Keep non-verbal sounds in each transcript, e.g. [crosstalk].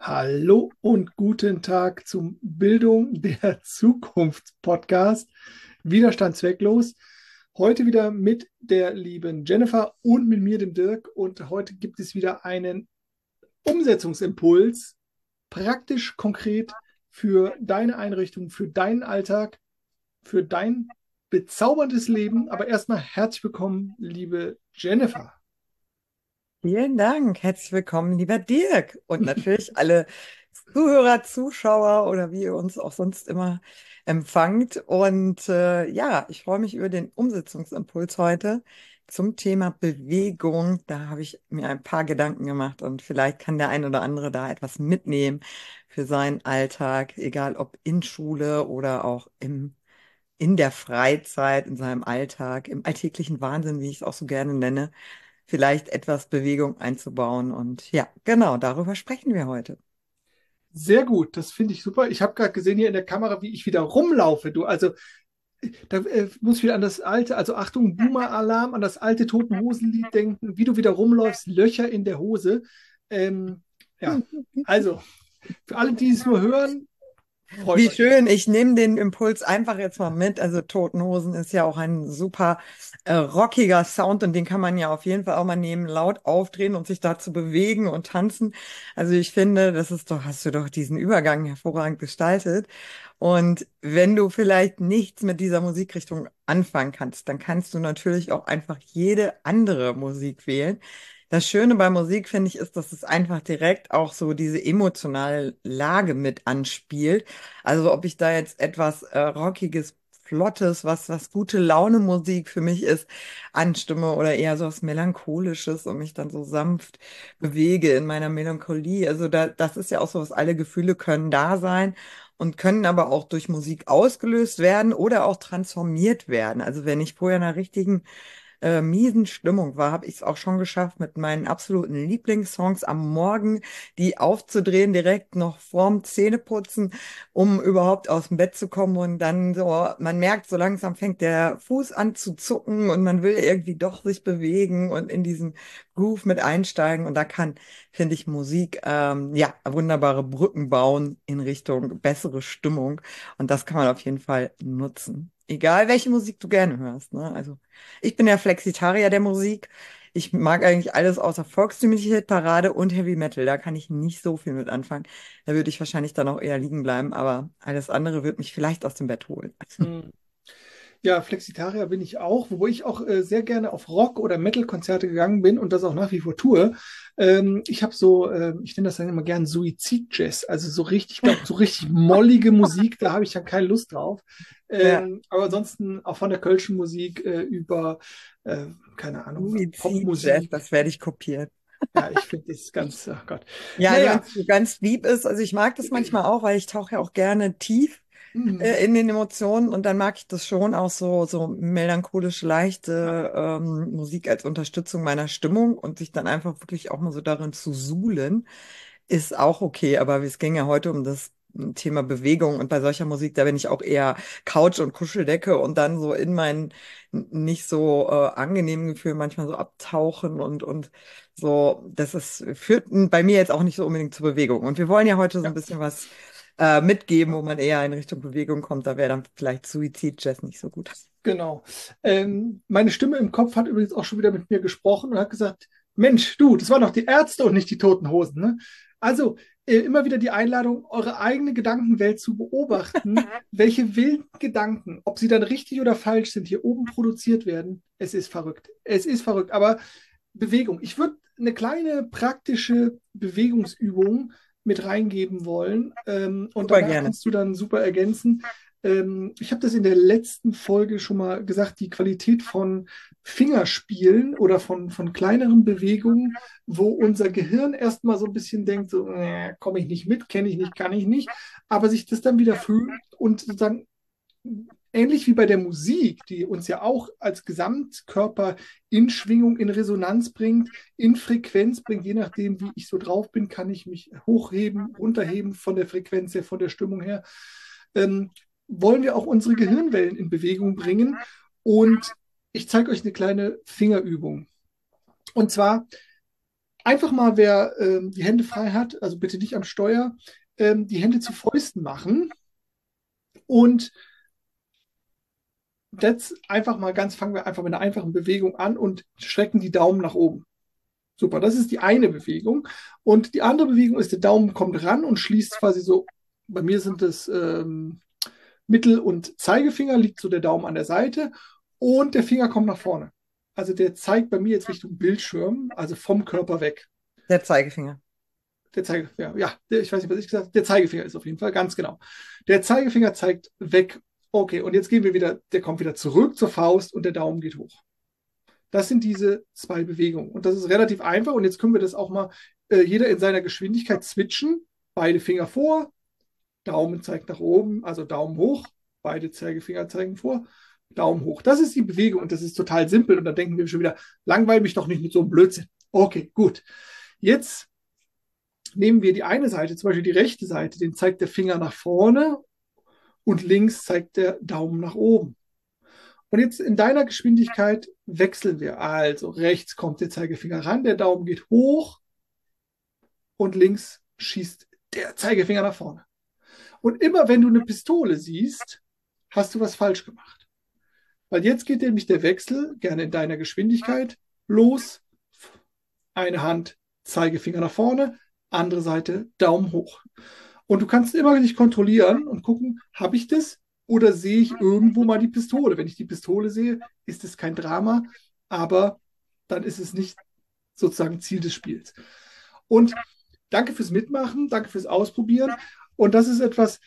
Hallo und guten Tag zum Bildung der [laughs] Zukunft Podcast. Widerstand zwecklos. Heute wieder mit der lieben Jennifer und mit mir, dem Dirk. Und heute gibt es wieder einen Umsetzungsimpuls, praktisch konkret für deine Einrichtung, für deinen Alltag, für dein bezauberndes Leben. Aber erstmal herzlich willkommen, liebe Jennifer. Vielen Dank. Herzlich willkommen, lieber Dirk. Und natürlich alle Zuhörer, Zuschauer oder wie ihr uns auch sonst immer empfangt. Und äh, ja, ich freue mich über den Umsetzungsimpuls heute zum Thema Bewegung. Da habe ich mir ein paar Gedanken gemacht und vielleicht kann der ein oder andere da etwas mitnehmen für seinen Alltag, egal ob in Schule oder auch im, in der Freizeit, in seinem Alltag, im alltäglichen Wahnsinn, wie ich es auch so gerne nenne vielleicht etwas Bewegung einzubauen. Und ja, genau, darüber sprechen wir heute. Sehr gut, das finde ich super. Ich habe gerade gesehen hier in der Kamera, wie ich wieder rumlaufe. Du, also da äh, muss ich wieder an das alte, also Achtung, Boomer-Alarm, an das alte Toten Hosenlied denken, wie du wieder rumläufst, Löcher in der Hose. Ähm, ja, also für alle, die es nur hören, Freut Wie euch. schön, ich nehme den Impuls einfach jetzt mal mit. Also Totenhosen ist ja auch ein super äh, rockiger Sound und den kann man ja auf jeden Fall auch mal nehmen, laut aufdrehen und sich dazu bewegen und tanzen. Also ich finde, das ist doch, hast du doch diesen Übergang hervorragend gestaltet. Und wenn du vielleicht nichts mit dieser Musikrichtung anfangen kannst, dann kannst du natürlich auch einfach jede andere Musik wählen. Das Schöne bei Musik, finde ich, ist, dass es einfach direkt auch so diese emotionale Lage mit anspielt. Also ob ich da jetzt etwas äh, Rockiges, Flottes, was, was gute Laune Musik für mich ist, anstimme oder eher so was Melancholisches und mich dann so sanft bewege in meiner Melancholie. Also da, das ist ja auch so was, alle Gefühle können da sein und können aber auch durch Musik ausgelöst werden oder auch transformiert werden. Also wenn ich vorher einer richtigen äh, miesen Stimmung war, habe ich es auch schon geschafft, mit meinen absoluten Lieblingssongs am Morgen die aufzudrehen, direkt noch vorm Zähneputzen, um überhaupt aus dem Bett zu kommen. Und dann so, man merkt, so langsam fängt der Fuß an zu zucken und man will irgendwie doch sich bewegen und in diesen Groove mit einsteigen. Und da kann, finde ich, Musik ähm, ja wunderbare Brücken bauen in Richtung bessere Stimmung. Und das kann man auf jeden Fall nutzen. Egal, welche Musik du gerne hörst. Ne? Also ich bin ja Flexitarier der Musik. Ich mag eigentlich alles außer Volkstümliche Parade und Heavy Metal. Da kann ich nicht so viel mit anfangen. Da würde ich wahrscheinlich dann auch eher liegen bleiben, aber alles andere wird mich vielleicht aus dem Bett holen. Hm. Ja, Flexitarier bin ich auch, wo ich auch äh, sehr gerne auf Rock- oder Metal-Konzerte gegangen bin und das auch nach wie vor tue. Ähm, ich habe so, äh, ich nenne das dann immer gern Suizid-Jazz, also so richtig, glaub, so richtig [laughs] mollige Musik, da habe ich dann keine Lust drauf. Ähm, ja. Aber ansonsten auch von der Kölschen Musik äh, über, äh, keine Ahnung, Popmusik. Das werde ich kopieren. Ja, ich finde das ganz, [laughs] oh Gott. Ja, naja. ganz, ganz lieb ist. Also ich mag das manchmal auch, weil ich tauche ja auch gerne tief mhm. äh, in den Emotionen und dann mag ich das schon auch so, so melancholisch leichte ähm, Musik als Unterstützung meiner Stimmung und sich dann einfach wirklich auch mal so darin zu suhlen, ist auch okay. Aber es ging ja heute um das Thema Bewegung und bei solcher Musik, da bin ich auch eher Couch und Kuscheldecke und dann so in meinen nicht so äh, angenehmen Gefühlen manchmal so abtauchen und, und so, das ist, führt bei mir jetzt auch nicht so unbedingt zur Bewegung. Und wir wollen ja heute so ein bisschen was äh, mitgeben, wo man eher in Richtung Bewegung kommt. Da wäre dann vielleicht Suizid-Jazz nicht so gut. Genau. Ähm, meine Stimme im Kopf hat übrigens auch schon wieder mit mir gesprochen und hat gesagt, Mensch, du, das waren doch die Ärzte und nicht die Toten Hosen. Ne? Also äh, immer wieder die Einladung, eure eigene Gedankenwelt zu beobachten, [laughs] welche wilden Gedanken, ob sie dann richtig oder falsch sind, hier oben produziert werden. Es ist verrückt. Es ist verrückt. Aber Bewegung. Ich würde eine kleine praktische Bewegungsübung mit reingeben wollen. Ähm, und da kannst du dann super ergänzen. Ähm, ich habe das in der letzten Folge schon mal gesagt, die Qualität von Fingerspielen oder von, von kleineren Bewegungen, wo unser Gehirn erstmal so ein bisschen denkt, so, äh, komme ich nicht mit, kenne ich nicht, kann ich nicht, aber sich das dann wieder fühlt und sozusagen ähnlich wie bei der Musik, die uns ja auch als Gesamtkörper in Schwingung, in Resonanz bringt, in Frequenz bringt, je nachdem, wie ich so drauf bin, kann ich mich hochheben, runterheben von der Frequenz her, von der Stimmung her. Ähm, wollen wir auch unsere Gehirnwellen in Bewegung bringen. Und ich zeige euch eine kleine Fingerübung. Und zwar einfach mal, wer ähm, die Hände frei hat, also bitte nicht am Steuer, ähm, die Hände zu Fäusten machen und jetzt einfach mal ganz, fangen wir einfach mit einer einfachen Bewegung an und strecken die Daumen nach oben. Super, das ist die eine Bewegung. Und die andere Bewegung ist, der Daumen kommt ran und schließt quasi so, bei mir sind es ähm, Mittel- und Zeigefinger, liegt so der Daumen an der Seite und der Finger kommt nach vorne. Also der zeigt bei mir jetzt Richtung Bildschirm, also vom Körper weg. Der Zeigefinger. Der Zeigefinger, ja, der, ich weiß nicht, was ich gesagt habe. Der Zeigefinger ist auf jeden Fall, ganz genau. Der Zeigefinger zeigt weg. Okay, und jetzt gehen wir wieder, der kommt wieder zurück zur Faust und der Daumen geht hoch. Das sind diese zwei Bewegungen. Und das ist relativ einfach. Und jetzt können wir das auch mal äh, jeder in seiner Geschwindigkeit switchen. Beide Finger vor, Daumen zeigt nach oben, also Daumen hoch, beide Zeigefinger zeigen vor, Daumen hoch. Das ist die Bewegung und das ist total simpel. Und da denken wir schon wieder, langweil mich doch nicht mit so einem Blödsinn. Okay, gut. Jetzt nehmen wir die eine Seite, zum Beispiel die rechte Seite, den zeigt der Finger nach vorne und links zeigt der Daumen nach oben. Und jetzt in deiner Geschwindigkeit wechseln wir. Also rechts kommt der Zeigefinger ran, der Daumen geht hoch und links schießt der Zeigefinger nach vorne. Und immer wenn du eine Pistole siehst, hast du was falsch gemacht. Weil jetzt geht nämlich der Wechsel, gerne in deiner Geschwindigkeit, los. Eine Hand, Zeigefinger nach vorne, andere Seite, Daumen hoch. Und du kannst immer nicht kontrollieren und gucken, habe ich das oder sehe ich irgendwo mal die Pistole? Wenn ich die Pistole sehe, ist es kein Drama, aber dann ist es nicht sozusagen Ziel des Spiels. Und danke fürs Mitmachen, danke fürs Ausprobieren. Und das ist etwas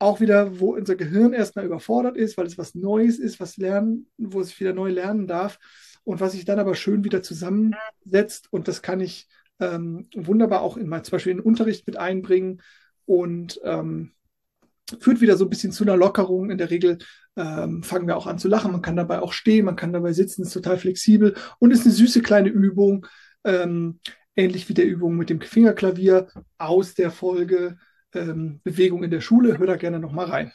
auch wieder, wo unser Gehirn erstmal überfordert ist, weil es was Neues ist, was lernen, wo es wieder neu lernen darf und was sich dann aber schön wieder zusammensetzt. Und das kann ich ähm, wunderbar auch in, zum Beispiel in den Unterricht mit einbringen und ähm, führt wieder so ein bisschen zu einer Lockerung. In der Regel ähm, fangen wir auch an zu lachen. Man kann dabei auch stehen, man kann dabei sitzen, ist total flexibel und ist eine süße kleine Übung, ähm, ähnlich wie der Übung mit dem Fingerklavier aus der Folge ähm, Bewegung in der Schule. Hör da gerne nochmal rein.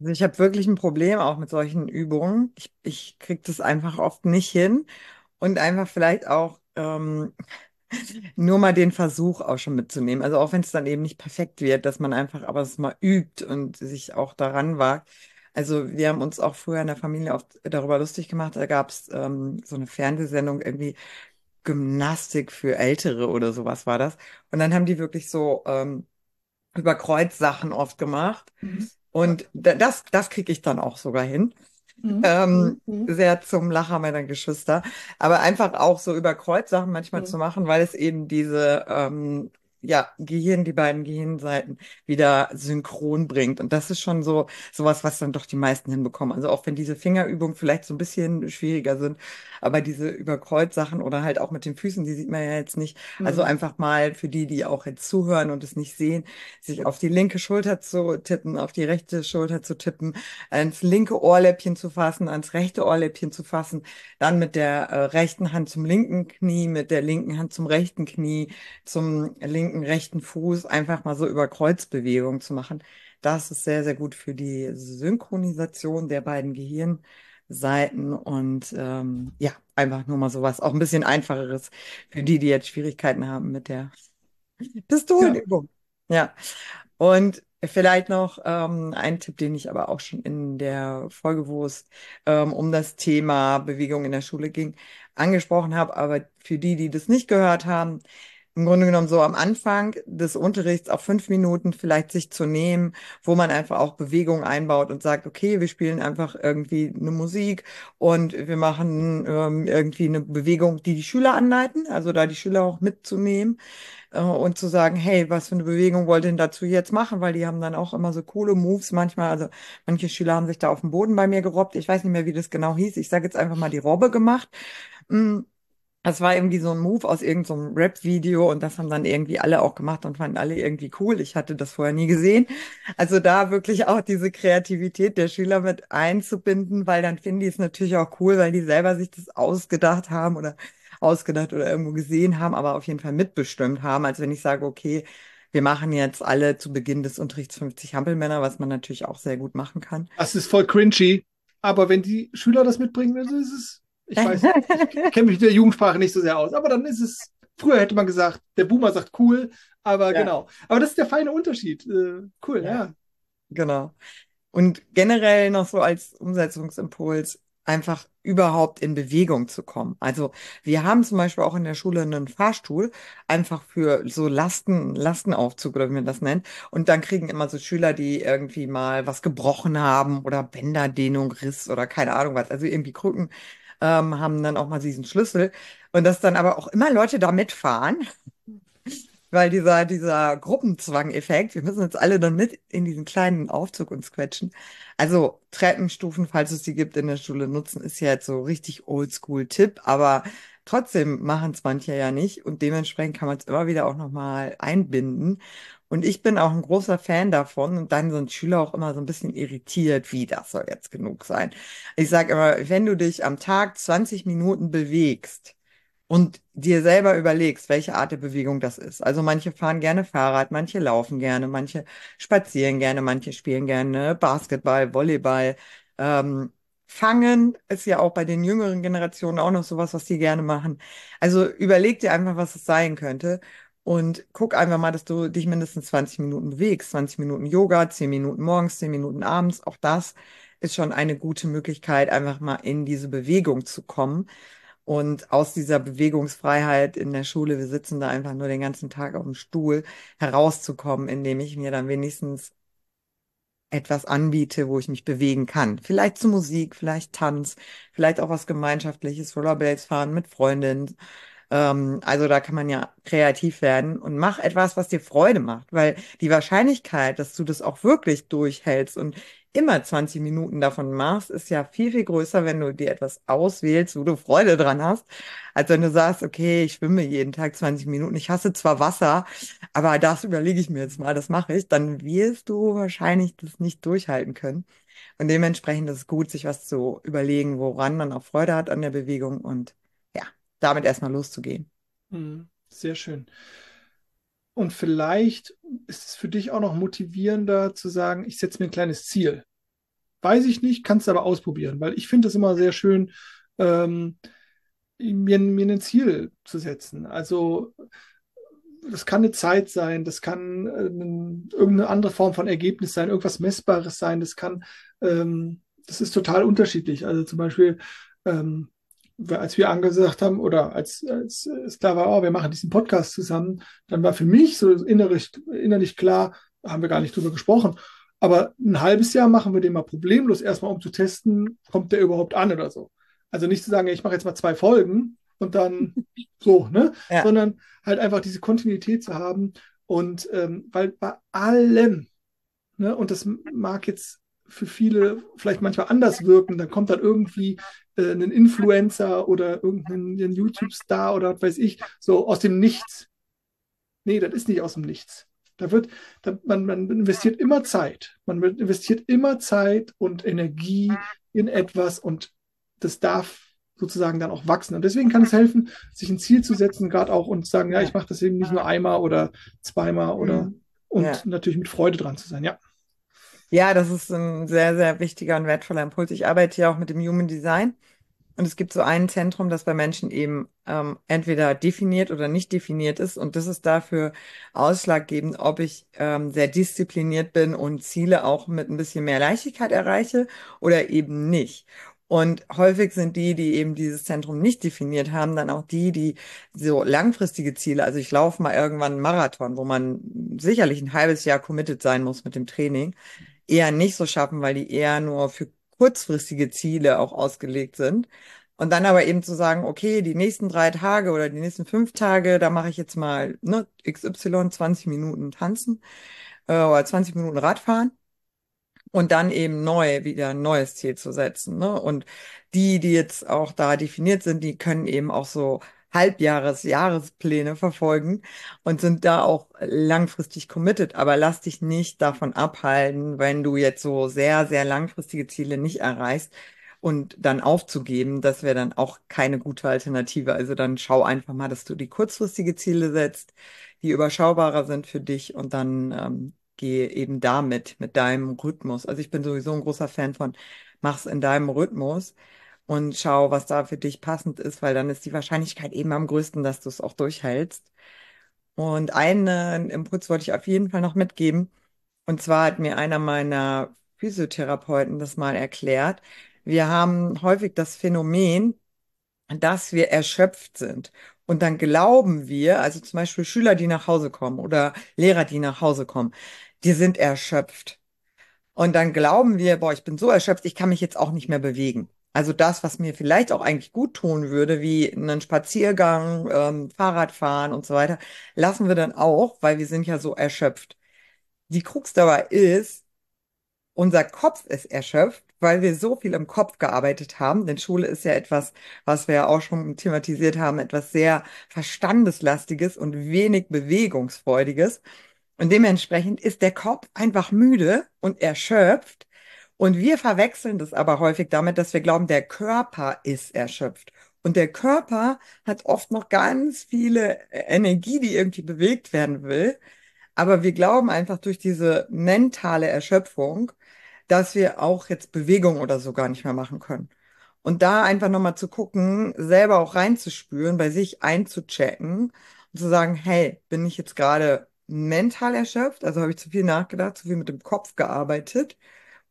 Also ich habe wirklich ein Problem auch mit solchen Übungen. Ich, ich kriege das einfach oft nicht hin und einfach vielleicht auch ähm, nur mal den Versuch auch schon mitzunehmen. Also auch wenn es dann eben nicht perfekt wird, dass man einfach aber es mal übt und sich auch daran wagt. Also wir haben uns auch früher in der Familie oft darüber lustig gemacht. Da gab es ähm, so eine Fernsehsendung irgendwie Gymnastik für Ältere oder sowas war das. Und dann haben die wirklich so ähm, über Kreuzsachen oft gemacht. Mhm. Und das, das kriege ich dann auch sogar hin. Mhm. Ähm, mhm. Sehr zum Lacher meiner Geschwister. Aber einfach auch so über Kreuzsachen manchmal mhm. zu machen, weil es eben diese ähm, ja, Gehirn, die beiden Gehirnseiten wieder synchron bringt. Und das ist schon so sowas, was dann doch die meisten hinbekommen. Also auch wenn diese Fingerübungen vielleicht so ein bisschen schwieriger sind, aber diese Überkreuzsachen oder halt auch mit den Füßen, die sieht man ja jetzt nicht. Also mhm. Also einfach mal für die, die auch jetzt zuhören und es nicht sehen, sich auf die linke Schulter zu tippen, auf die rechte Schulter zu tippen, ans linke Ohrläppchen zu fassen, ans rechte Ohrläppchen zu fassen, dann mit der äh, rechten Hand zum linken Knie, mit der linken Hand zum rechten Knie, zum linken, rechten Fuß, einfach mal so über Kreuzbewegungen zu machen. Das ist sehr, sehr gut für die Synchronisation der beiden Gehirn. Seiten und ähm, ja, einfach nur mal sowas, auch ein bisschen einfacheres für die, die jetzt Schwierigkeiten haben mit der Pistolenübung. Ja. ja. Und vielleicht noch ähm, ein Tipp, den ich aber auch schon in der Folge, wo es ähm, um das Thema Bewegung in der Schule ging, angesprochen habe, aber für die, die das nicht gehört haben, im Grunde genommen so am Anfang des Unterrichts auch fünf Minuten vielleicht sich zu nehmen, wo man einfach auch Bewegung einbaut und sagt, okay, wir spielen einfach irgendwie eine Musik und wir machen ähm, irgendwie eine Bewegung, die die Schüler anleiten, also da die Schüler auch mitzunehmen äh, und zu sagen, hey, was für eine Bewegung wollt ihr denn dazu jetzt machen? Weil die haben dann auch immer so coole Moves manchmal. Also manche Schüler haben sich da auf dem Boden bei mir gerobbt. Ich weiß nicht mehr, wie das genau hieß. Ich sage jetzt einfach mal die Robbe gemacht. Mm, das war irgendwie so ein Move aus irgendeinem so Rap-Video und das haben dann irgendwie alle auch gemacht und fanden alle irgendwie cool. Ich hatte das vorher nie gesehen. Also da wirklich auch diese Kreativität der Schüler mit einzubinden, weil dann finden die es natürlich auch cool, weil die selber sich das ausgedacht haben oder ausgedacht oder irgendwo gesehen haben, aber auf jeden Fall mitbestimmt haben. als wenn ich sage, okay, wir machen jetzt alle zu Beginn des Unterrichts 50 Hampelmänner, was man natürlich auch sehr gut machen kann. Das ist voll cringy. Aber wenn die Schüler das mitbringen, dann ist es ich weiß, ich kenne mich mit der Jugendsprache nicht so sehr aus, aber dann ist es früher hätte man gesagt, der Boomer sagt cool, aber Ja. genau. Aber das ist der feine Unterschied. Äh, cool, Ja. ja. Genau. Und generell noch so als Umsetzungsimpuls, einfach überhaupt in Bewegung zu kommen. Also wir haben zum Beispiel auch in der Schule einen Fahrstuhl, einfach für so Lasten, Lastenaufzug oder wie man das nennt. Und dann kriegen immer so Schüler, die irgendwie mal was gebrochen haben oder Bänderdehnung, Riss oder keine Ahnung was, also irgendwie Krücken, ähm, haben dann auch mal diesen Schlüssel. Und dass dann aber auch immer Leute da mitfahren. [laughs] Weil dieser, dieser Gruppenzwang-Effekt, wir müssen jetzt alle dann mit in diesen kleinen Aufzug uns quetschen. Also Treppenstufen, falls es die gibt in der Schule, nutzen, ist ja jetzt so richtig Oldschool-Tipp, aber trotzdem machen es manche ja nicht und dementsprechend kann man es immer wieder auch nochmal einbinden. Und ich bin auch ein großer Fan davon und dann sind Schüler auch immer so ein bisschen irritiert, wie das soll jetzt genug sein. Ich sage immer, wenn du dich am Tag 20 Minuten bewegst, und dir selber überlegst, welche Art der Bewegung das ist. Also manche fahren gerne Fahrrad, manche laufen gerne, manche spazieren gerne, manche spielen gerne Basketball, Volleyball. Ähm, Fangen ist ja auch bei den jüngeren Generationen auch noch sowas, was die gerne machen. Also überleg dir einfach, was es sein könnte und guck einfach mal, dass du dich mindestens 20 Minuten bewegst. 20 Minuten Yoga, 10 Minuten morgens, 10 Minuten abends. Auch das ist schon eine gute Möglichkeit, einfach mal in diese Bewegung zu kommen. Und aus dieser Bewegungsfreiheit in der Schule, wir sitzen da einfach nur den ganzen Tag auf dem Stuhl, herauszukommen, indem ich mir dann wenigstens etwas anbiete, wo ich mich bewegen kann. Vielleicht zu Musik, vielleicht Tanz, vielleicht auch was Gemeinschaftliches, Rollerblades fahren mit Freundinnen. Ähm, also da kann man ja kreativ werden und mach etwas, was dir Freude macht, weil die Wahrscheinlichkeit, dass du das auch wirklich durchhältst und immer 20 Minuten davon machst, ist ja viel, viel größer, wenn du dir etwas auswählst, wo du Freude dran hast, als wenn du sagst, okay, ich schwimme jeden Tag 20 Minuten. Ich hasse zwar Wasser, aber das überlege ich mir jetzt mal, das mache ich. Dann wirst du wahrscheinlich das nicht durchhalten können. Und dementsprechend ist es gut, sich was zu überlegen, woran man auch Freude hat an der Bewegung und damit erstmal loszugehen. Mhm. Sehr schön. Und vielleicht ist es für dich auch noch motivierender zu sagen, ich setze mir ein kleines Ziel. Weiß ich nicht, kannst du aber ausprobieren, weil ich finde es immer sehr schön, ähm, mir, mir ein Ziel zu setzen. Also das kann eine Zeit sein, das kann äh, ein- irgendeine andere Form von Ergebnis sein, irgendwas Messbares sein, das kann, ähm, das ist total unterschiedlich. Also zum Beispiel, ähm, als wir angesagt haben oder als, als es klar war, oh, wir machen diesen Podcast zusammen, dann war für mich so innerlich, innerlich klar, haben wir gar nicht drüber gesprochen. Aber ein halbes Jahr machen wir den mal problemlos, erstmal um zu testen, kommt der überhaupt an oder so. Also nicht zu sagen, ich mache jetzt mal zwei Folgen und dann [laughs] so, ne? Ja. Sondern halt einfach diese Kontinuität zu haben. Und ähm, weil bei allem, ne, und das mag jetzt für viele vielleicht manchmal anders wirken, dann kommt dann irgendwie äh, ein Influencer oder irgendein YouTube-Star oder was weiß ich, so aus dem Nichts. Nee, das ist nicht aus dem Nichts. Da wird, da, man, man investiert immer Zeit. Man investiert immer Zeit und Energie in etwas und das darf sozusagen dann auch wachsen. Und deswegen kann es helfen, sich ein Ziel zu setzen, gerade auch und zu sagen, ja, ich mache das eben nicht nur einmal oder zweimal oder Mhm. und Ja. natürlich mit Freude dran zu sein. Ja. Ja, das ist ein sehr, sehr wichtiger und wertvoller Impuls. Ich arbeite ja auch mit dem Human Design und es gibt so ein Zentrum, das bei Menschen eben ähm, entweder definiert oder nicht definiert ist und das ist dafür ausschlaggebend, ob ich ähm, sehr diszipliniert bin und Ziele auch mit ein bisschen mehr Leichtigkeit erreiche oder eben nicht. Und häufig sind die, die eben dieses Zentrum nicht definiert haben, dann auch die, die so langfristige Ziele, also ich laufe mal irgendwann einen Marathon, wo man sicherlich ein halbes Jahr committed sein muss mit dem Training eher nicht so schaffen, weil die eher nur für kurzfristige Ziele auch ausgelegt sind. Und dann aber eben zu sagen, okay, die nächsten drei Tage oder die nächsten fünf Tage, da mache ich jetzt mal ne, XY 20 Minuten tanzen äh, oder 20 Minuten Radfahren und dann eben neu wieder ein neues Ziel zu setzen. Ne? Und die, die jetzt auch da definiert sind, die können eben auch so Halbjahres-, Jahrespläne verfolgen und sind da auch langfristig committed. Aber lass dich nicht davon abhalten, wenn du jetzt so sehr, sehr langfristige Ziele nicht erreichst und dann aufzugeben, das wäre dann auch keine gute Alternative. Also dann schau einfach mal, dass du die kurzfristige Ziele setzt, die überschaubarer sind für dich und dann ähm, geh eben damit, mit deinem Rhythmus. Also ich bin sowieso ein großer Fan von, mach's in deinem Rhythmus. Und schau, was da für dich passend ist, weil dann ist die Wahrscheinlichkeit eben am größten, dass du es auch durchhältst. Und einen Impuls wollte ich auf jeden Fall noch mitgeben. Und zwar hat mir einer meiner Physiotherapeuten das mal erklärt. Wir haben häufig das Phänomen, dass wir erschöpft sind. Und dann glauben wir, also zum Beispiel Schüler, die nach Hause kommen oder Lehrer, die nach Hause kommen, die sind erschöpft. Und dann glauben wir, boah, ich bin so erschöpft, ich kann mich jetzt auch nicht mehr bewegen. Also das, was mir vielleicht auch eigentlich gut tun würde, wie einen Spaziergang, ähm, Fahrradfahren und so weiter, lassen wir dann auch, weil wir sind ja so erschöpft. Die Krux dabei ist, unser Kopf ist erschöpft, weil wir so viel im Kopf gearbeitet haben. Denn Schule ist ja etwas, was wir ja auch schon thematisiert haben, etwas sehr Verstandeslastiges und wenig Bewegungsfreudiges. Und dementsprechend ist der Kopf einfach müde und erschöpft. Und wir verwechseln das aber häufig damit, dass wir glauben, der Körper ist erschöpft. Und der Körper hat oft noch ganz viele Energie, die irgendwie bewegt werden will. Aber wir glauben einfach durch diese mentale Erschöpfung, dass wir auch jetzt Bewegung oder so gar nicht mehr machen können. Und da einfach nochmal zu gucken, selber auch reinzuspüren, bei sich einzuchecken und zu sagen, hey, bin ich jetzt gerade mental erschöpft? Also habe ich zu viel nachgedacht, zu viel mit dem Kopf gearbeitet?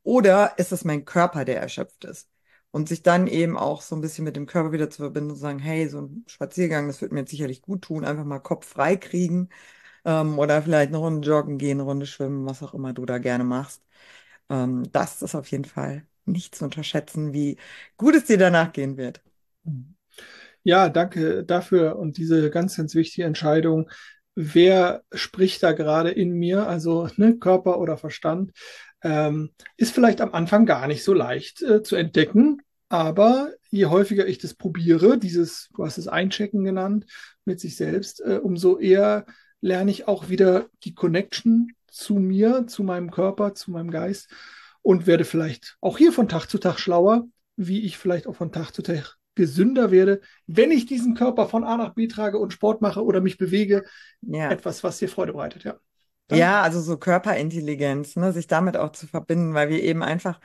Oder ist es mein Körper, der erschöpft ist? Und sich dann eben auch so ein bisschen mit dem Körper wieder zu verbinden und sagen, hey, so ein Spaziergang, das wird mir jetzt sicherlich gut tun, einfach mal Kopf frei kriegen. Ähm, oder vielleicht eine Runde joggen gehen, eine Runde schwimmen, was auch immer du da gerne machst. Ähm, das ist auf jeden Fall nicht zu unterschätzen, wie gut es dir danach gehen wird. Ja, danke dafür und diese ganz, ganz wichtige Entscheidung. Wer spricht da gerade in mir, also ne, Körper oder Verstand, ähm, ist vielleicht am Anfang gar nicht so leicht äh, zu entdecken. Aber je häufiger ich das probiere, dieses, du hast es Einchecken genannt, mit sich selbst, äh, umso eher lerne ich auch wieder die Connection zu mir, zu meinem Körper, zu meinem Geist und werde vielleicht auch hier von Tag zu Tag schlauer, wie ich vielleicht auch von Tag zu Tag gesünder werde, wenn ich diesen Körper von A nach B trage und Sport mache oder mich bewege. Ja. Etwas, was dir Freude bereitet, ja. Ja, also so Körperintelligenz, ne, sich damit auch zu verbinden, weil wir eben einfach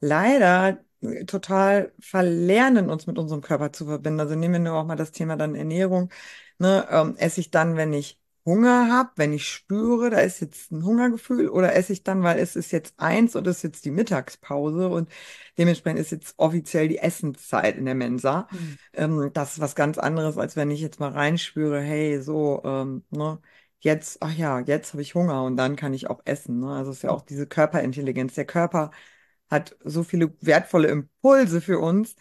leider total verlernen, uns mit unserem Körper zu verbinden. Also nehmen wir nur auch mal das Thema dann Ernährung. Ne, ähm, esse ich dann, wenn ich Hunger habe, wenn ich spüre, da ist jetzt ein Hungergefühl, oder esse ich dann, weil es ist jetzt eins und es ist jetzt die Mittagspause und dementsprechend ist jetzt offiziell die Essenszeit in der Mensa. Mhm. Ähm, das ist was ganz anderes, als wenn ich jetzt mal reinspüre, hey, so, ähm, ne, jetzt, ach ja, jetzt habe ich Hunger und dann kann ich auch essen. Ne? Also es ist ja auch diese Körperintelligenz. Der Körper hat so viele wertvolle Impulse für uns.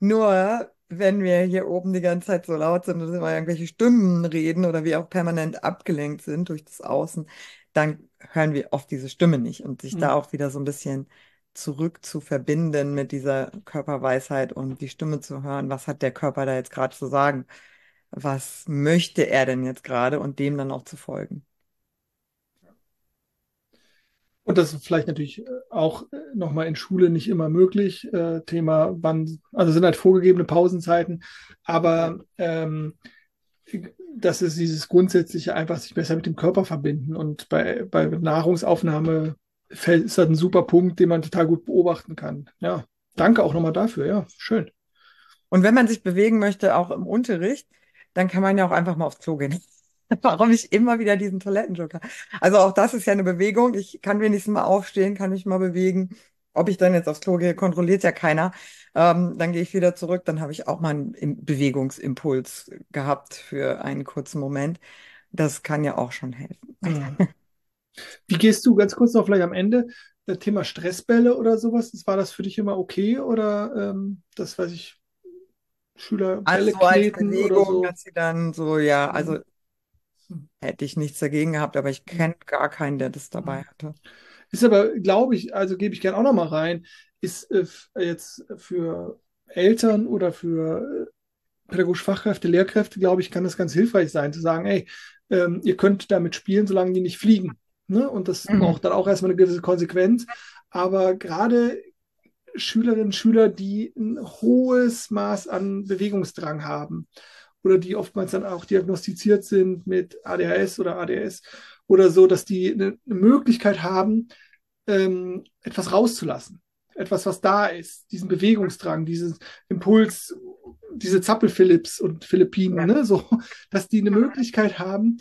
Nur wenn wir hier oben die ganze Zeit so laut sind und immer irgendwelche Stimmen reden oder wir auch permanent abgelenkt sind durch das Außen, dann hören wir oft diese Stimme nicht und sich mhm. da auch wieder so ein bisschen zurück zu verbinden mit dieser Körperweisheit und die Stimme zu hören, was hat der Körper da jetzt gerade zu sagen? Was möchte er denn jetzt gerade und dem dann auch zu folgen? Und das ist vielleicht natürlich äh, auch äh, nochmal in Schule nicht immer möglich. Äh, Thema, wann, also sind halt vorgegebene Pausenzeiten, aber ähm, das ist dieses grundsätzliche einfach sich besser mit dem Körper verbinden. Und bei, bei Nahrungsaufnahme ist das ein super Punkt, den man total gut beobachten kann. Ja, danke auch nochmal dafür. Ja, schön. Und wenn man sich bewegen möchte, auch im Unterricht, dann kann man ja auch einfach mal aufs Klo gehen. [laughs] warum ich immer wieder diesen Toilettenjoker. Also auch das ist ja eine Bewegung. Ich kann wenigstens mal aufstehen, kann mich mal bewegen. Ob ich dann jetzt aufs Klo gehe, kontrolliert ja keiner. Ähm, dann gehe ich wieder zurück. Dann habe ich auch mal einen Bewegungsimpuls gehabt für einen kurzen Moment. Das kann ja auch schon helfen. Wie gehst du ganz kurz noch vielleicht am Ende? Thema Stressbälle oder sowas, war das für dich immer okay oder ähm, das weiß ich, Schüler Bälle also kneten als Bewegung, oder so? dass sie dann so, ja, also mhm hätte ich nichts dagegen gehabt, aber ich kenne gar keinen, der das dabei hatte. Ist aber, glaube ich, also gebe ich gerne auch noch mal rein, ist äh, jetzt für Eltern oder für äh, pädagogische Fachkräfte, Lehrkräfte, glaube ich, kann das ganz hilfreich sein, zu sagen, ey, ähm, ihr könnt damit spielen, solange die nicht fliegen. Ne? Und das mhm. braucht dann auch erstmal eine gewisse Konsequenz. Aber gerade Schülerinnen und Schüler, die ein hohes Maß an Bewegungsdrang haben oder die oftmals dann auch diagnostiziert sind mit ADHS oder ADS oder so, dass die eine, Möglichkeit haben, ähm, etwas rauszulassen. etwas, was da ist, diesen Bewegungsdrang, diesen Impuls, diese Zappel-Philipps und Philippinen, ne, so, [laughs] dass die eine Möglichkeit haben,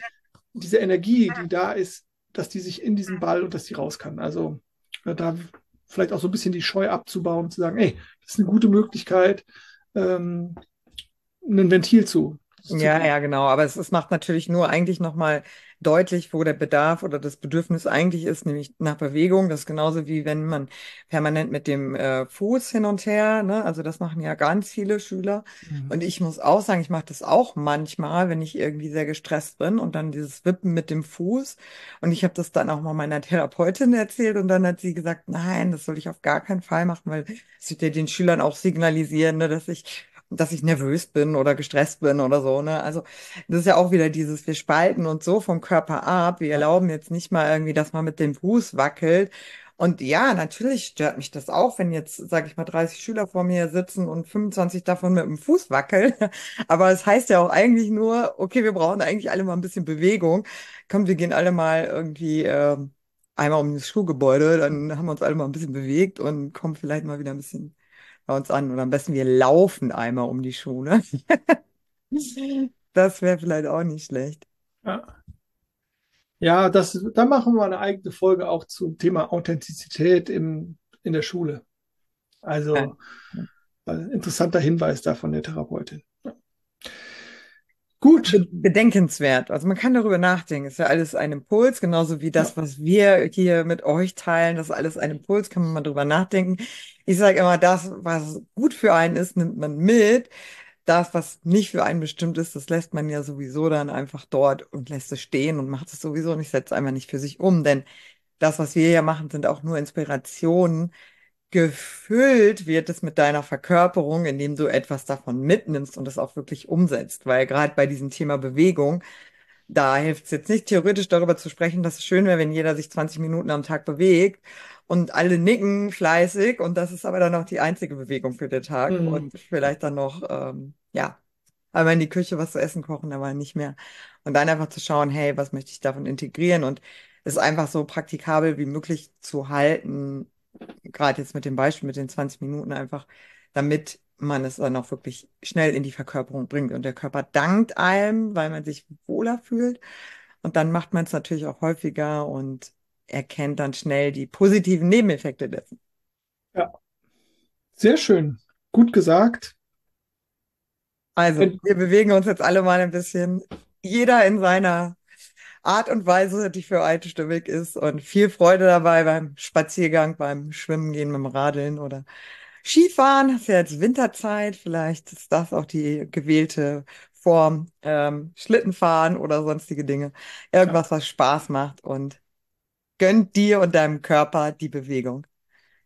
diese Energie, die da ist, dass die sich in diesen Ball und dass die raus kann. Also äh, da vielleicht auch so ein bisschen die Scheu abzubauen, zu sagen, ey, das ist eine gute Möglichkeit, ähm, ein Ventil zu. Ja, ja, genau. Aber es, es macht natürlich nur eigentlich nochmal deutlich, wo der Bedarf oder das Bedürfnis eigentlich ist, nämlich nach Bewegung. Das ist genauso wie wenn man permanent mit dem äh, Fuß hin und her, ne? Also das machen ja ganz viele Schüler. Mhm. Und ich muss auch sagen, ich mache das auch manchmal, wenn ich irgendwie sehr gestresst bin und dann dieses Wippen mit dem Fuß. Und ich habe das dann auch mal meiner Therapeutin erzählt und dann hat sie gesagt, nein, das soll ich auf gar keinen Fall machen, weil es wird ja den Schülern auch signalisieren, ne, dass ich dass ich nervös bin oder gestresst bin oder so, ne? Also, das ist ja auch wieder dieses, wir spalten uns so vom Körper ab. Wir erlauben jetzt nicht mal irgendwie, dass man mit dem Fuß wackelt. Und ja, natürlich stört mich das auch, wenn jetzt, sage ich mal, 30 Schüler vor mir sitzen und 25 davon mit dem Fuß wackeln. [laughs] Aber es heißt ja auch eigentlich nur, okay, wir brauchen eigentlich alle mal ein bisschen Bewegung. Komm, wir gehen alle mal irgendwie äh, einmal um das Schulgebäude, dann haben wir uns alle mal ein bisschen bewegt und kommen vielleicht mal wieder ein bisschen bei uns an. Und am besten wir laufen einmal um die Schule. [laughs] Das wäre vielleicht auch nicht schlecht. Ja, ja das, da machen wir eine eigene Folge auch zum Thema Authentizität im, in der Schule. Also ja. interessanter Hinweis da von der Therapeutin. Gut. Bedenkenswert. Also man kann darüber nachdenken. ist ja alles ein Impuls, genauso wie das, ja. was wir hier mit euch teilen. Das ist alles ein Impuls, kann man mal drüber nachdenken. Ich sage immer, das, was gut für einen ist, nimmt man mit. Das, was nicht für einen bestimmt ist, das lässt man ja sowieso dann einfach dort und lässt es stehen und macht es sowieso nicht, setzt einfach nicht für sich um. Denn das, was wir hier machen, sind auch nur Inspirationen, gefüllt wird es mit deiner Verkörperung, indem du etwas davon mitnimmst und es auch wirklich umsetzt. Weil gerade bei diesem Thema Bewegung, da hilft es jetzt nicht theoretisch darüber zu sprechen, dass es schön wäre, wenn jeder sich 20 Minuten am Tag bewegt und alle nicken fleißig und das ist aber dann auch die einzige Bewegung für den Tag mhm. und vielleicht dann noch, ähm, ja, einmal in die Küche was zu essen kochen, aber nicht mehr. Und dann einfach zu schauen, hey, was möchte ich davon integrieren und es einfach so praktikabel wie möglich zu halten, gerade jetzt mit dem Beispiel mit den 20 Minuten einfach, damit man es dann auch wirklich schnell in die Verkörperung bringt. Und der Körper dankt einem, weil man sich wohler fühlt. Und dann macht man es natürlich auch häufiger und erkennt dann schnell die positiven Nebeneffekte dessen. Ja, sehr schön. Gut gesagt. Also, wir bewegen uns jetzt alle mal ein bisschen, jeder in seiner Art und Weise, die für einstimmig ist und viel Freude dabei beim Spaziergang, beim Schwimmen gehen, beim Radeln oder Skifahren. Das ist ja jetzt Winterzeit, vielleicht ist das auch die gewählte Form. Ähm, Schlittenfahren oder sonstige Dinge. Irgendwas, was Spaß macht und gönnt dir und deinem Körper die Bewegung.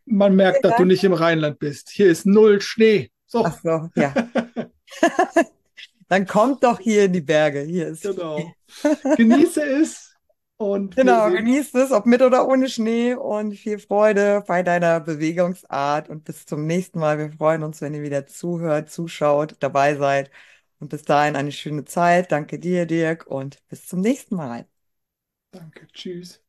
Man merkt, dass du nicht im Rheinland bist. Hier ist null Schnee. So. Ach so, ja. [laughs] Dann kommt doch hier in die Berge. Hier ist genau. [laughs] Genieße es und genau, genieße es, ob mit oder ohne Schnee und viel Freude bei deiner Bewegungsart und bis zum nächsten Mal. Wir freuen uns, wenn ihr wieder zuhört, zuschaut, dabei seid und bis dahin eine schöne Zeit. Danke dir, Dirk und bis zum nächsten Mal. Danke, tschüss.